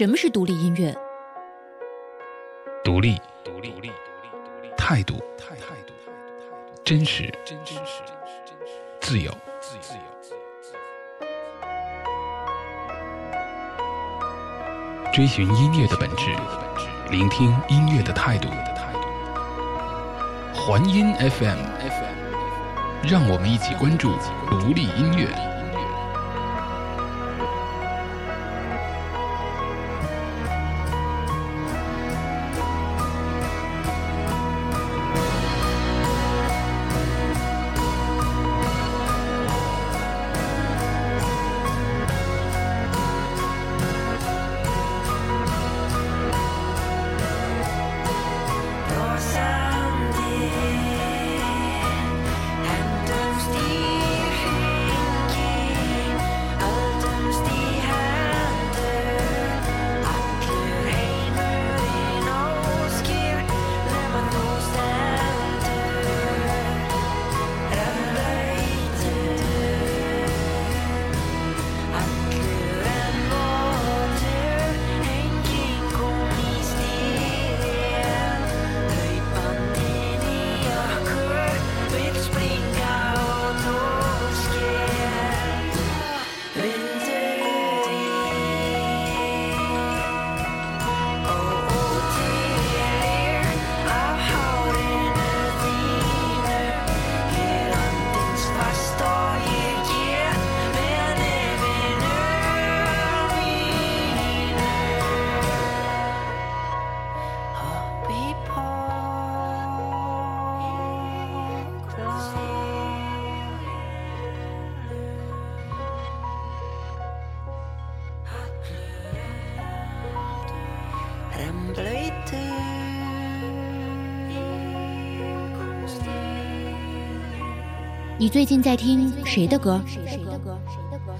什么是独立音乐？独立，独立，独立，态度，态度，态度真实，真实，自由，自由，追寻音乐的本质，聆听音乐的态度。环音 FM，让我们一起关注独立音乐。你最近在听谁的歌？谁的歌？谁的歌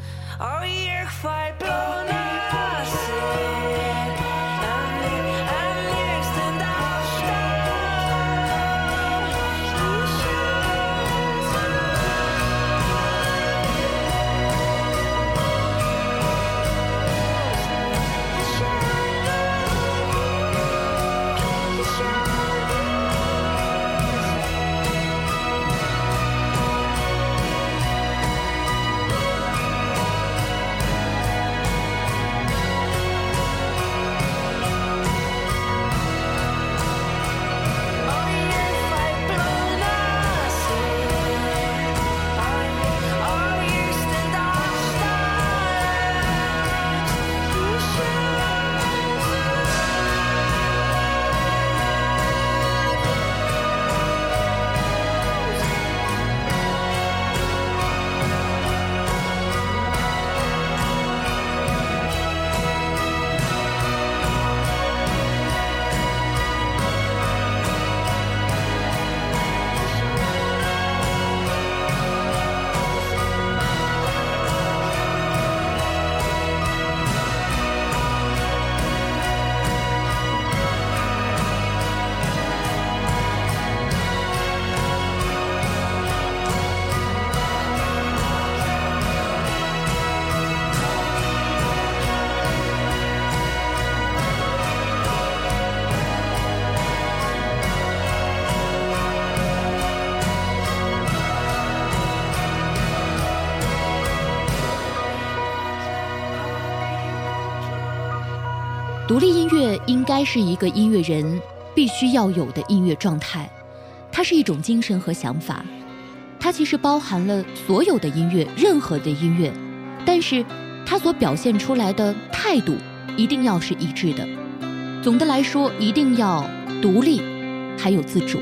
独立音乐应该是一个音乐人必须要有的音乐状态，它是一种精神和想法，它其实包含了所有的音乐，任何的音乐，但是它所表现出来的态度一定要是一致的。总的来说，一定要独立，还有自主。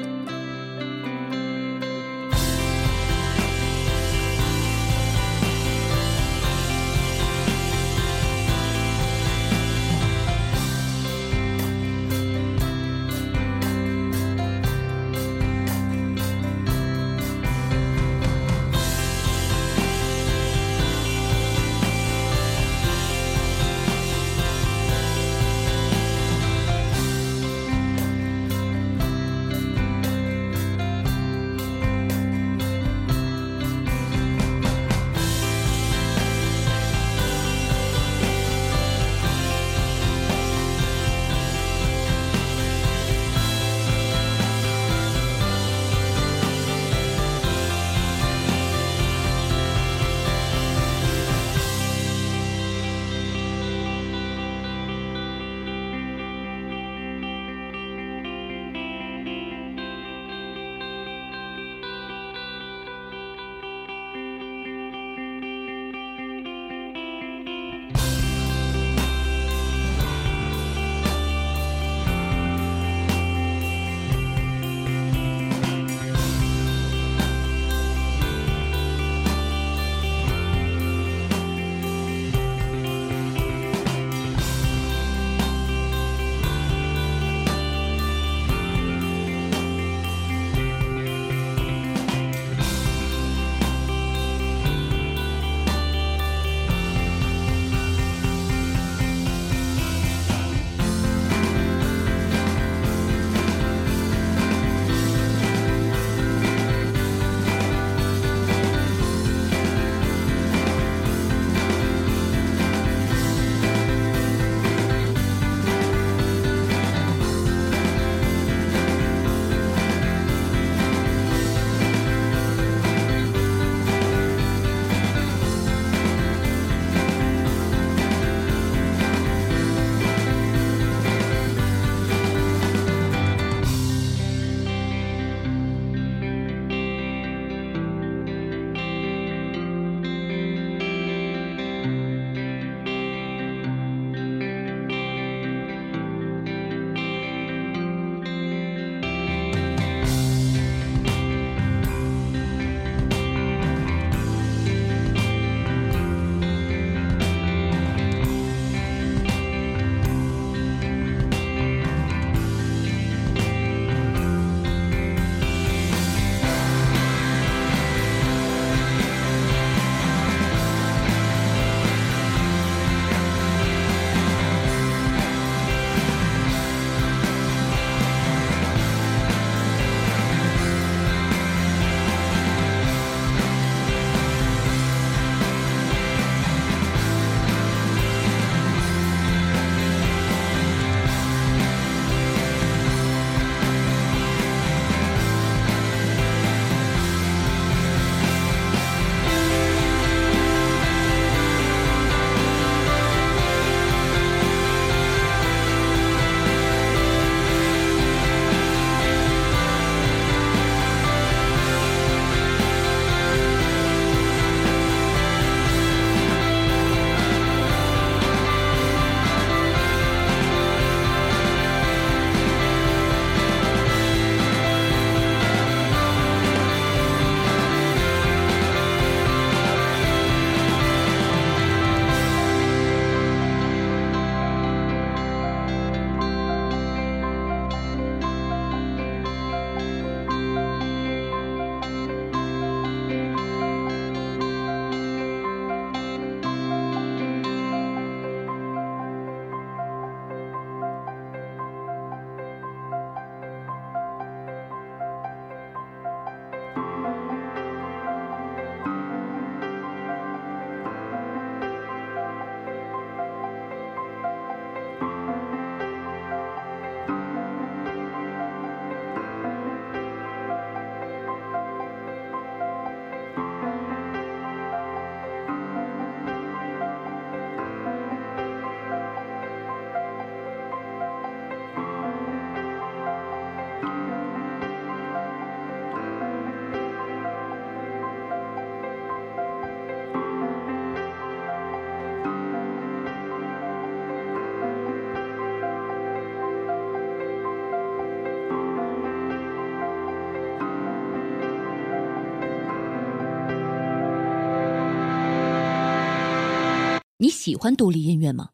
你喜欢独立音乐吗？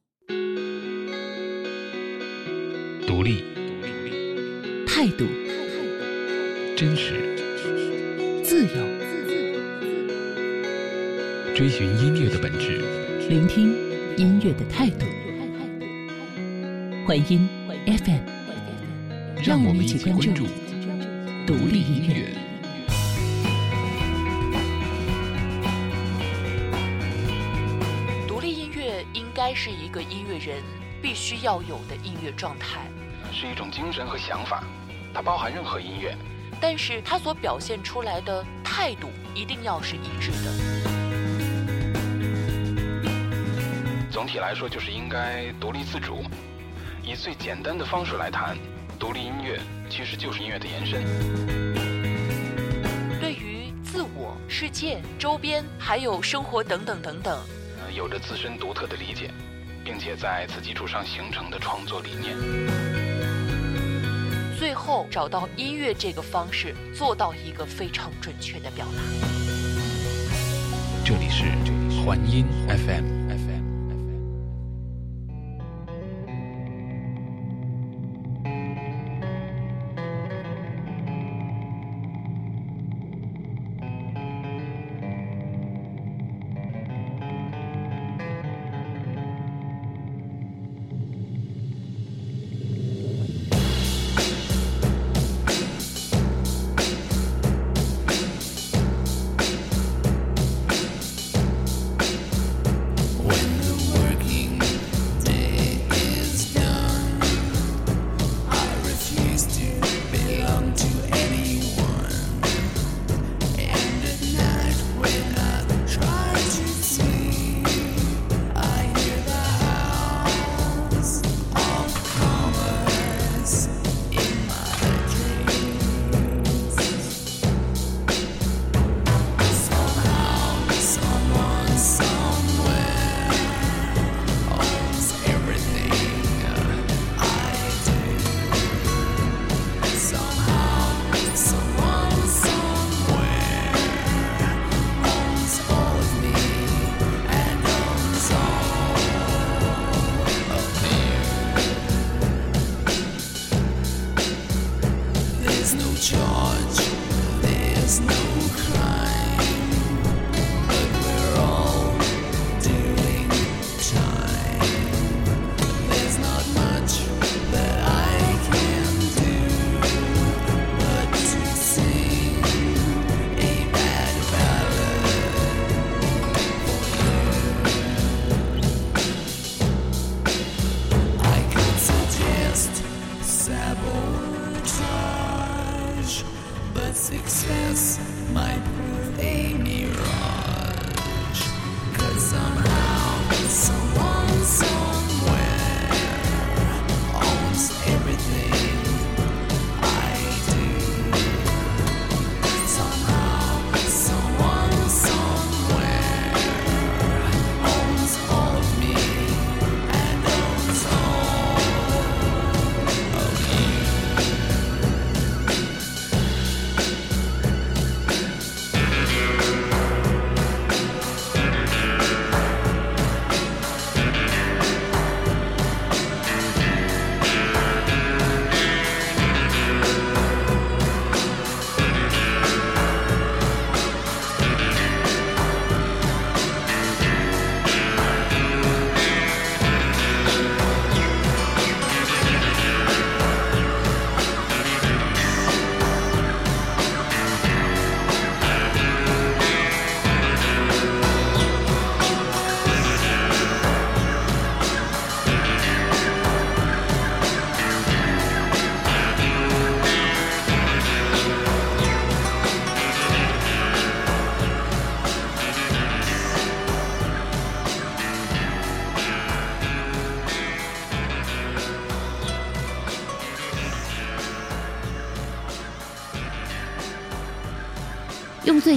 独立，态度，真实，自由，追寻音乐的本质，聆听音乐的态度。欢迎 FM，让我们一起关注独立音乐。个音乐人必须要有的音乐状态，是一种精神和想法，它包含任何音乐，但是它所表现出来的态度一定要是一致的。总体来说，就是应该独立自主。以最简单的方式来谈，独立音乐其实就是音乐的延伸。对于自我、世界、周边，还有生活等等等等，有着自身独特的理解，并且在此基础上形成的创作理念。最后找到音乐这个方式，做到一个非常准确的表达。这里是环音 FM。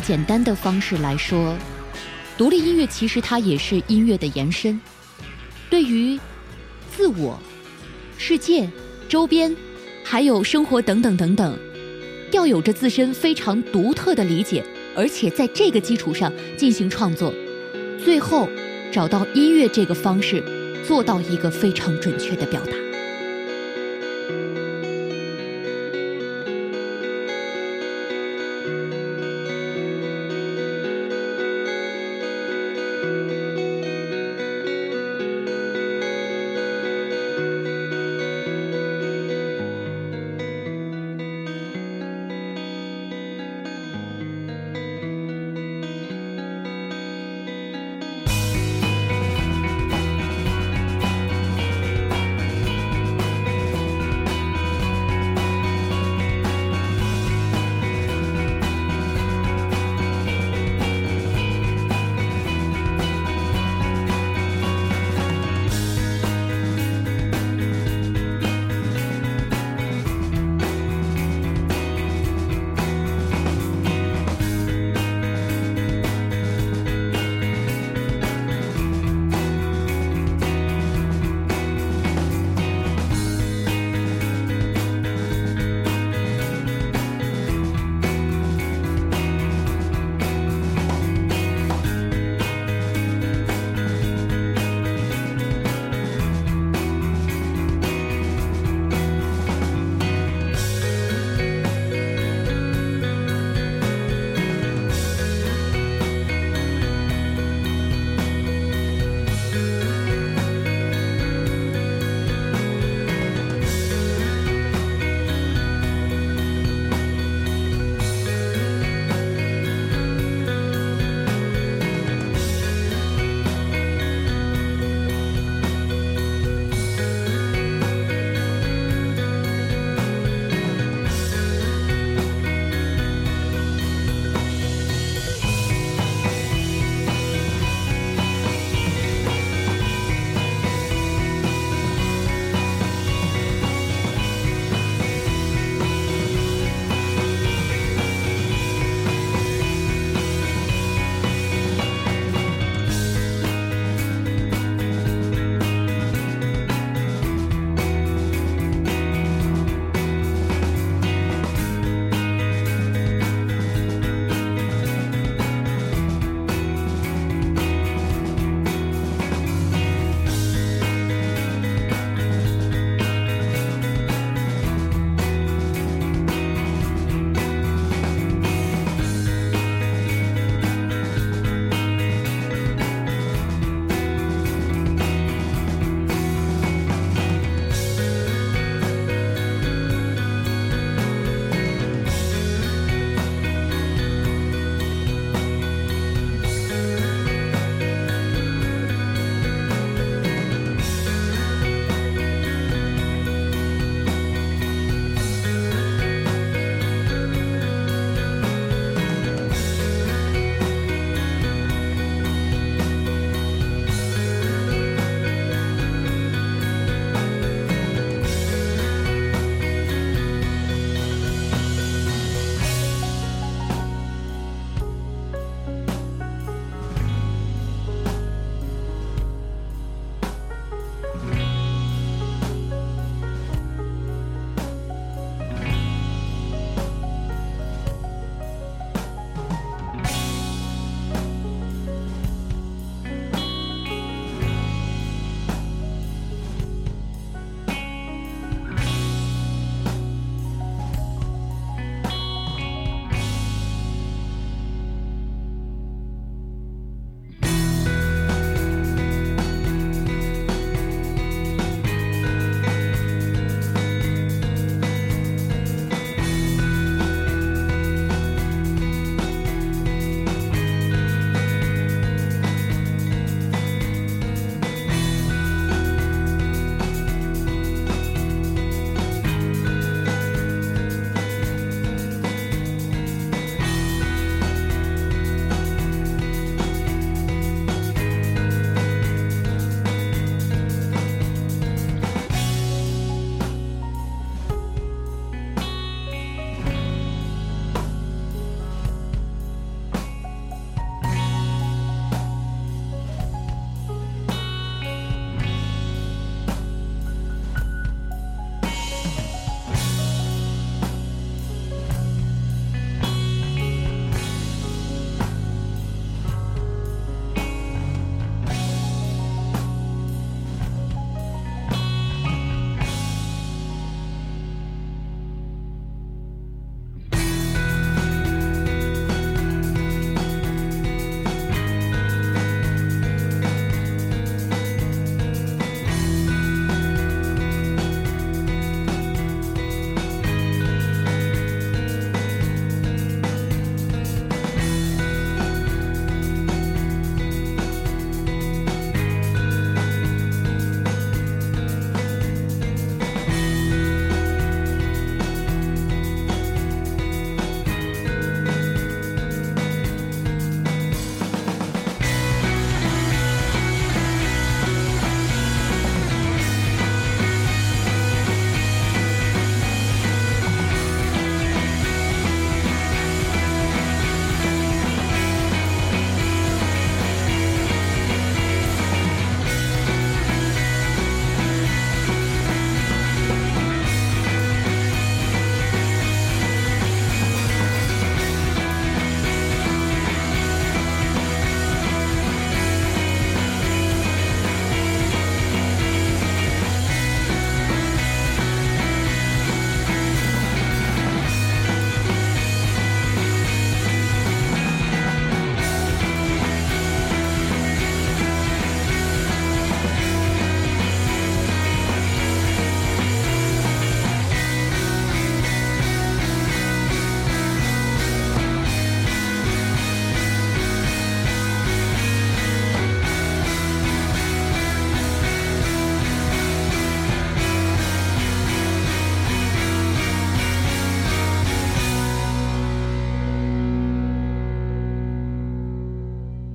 简单的方式来说，独立音乐其实它也是音乐的延伸。对于自我、世界、周边，还有生活等等等等，要有着自身非常独特的理解，而且在这个基础上进行创作，最后找到音乐这个方式，做到一个非常准确的表达。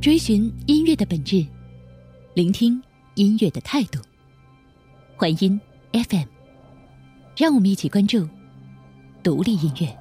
追寻音乐的本质，聆听音乐的态度。欢音 FM，让我们一起关注独立音乐。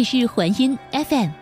里是环音 FM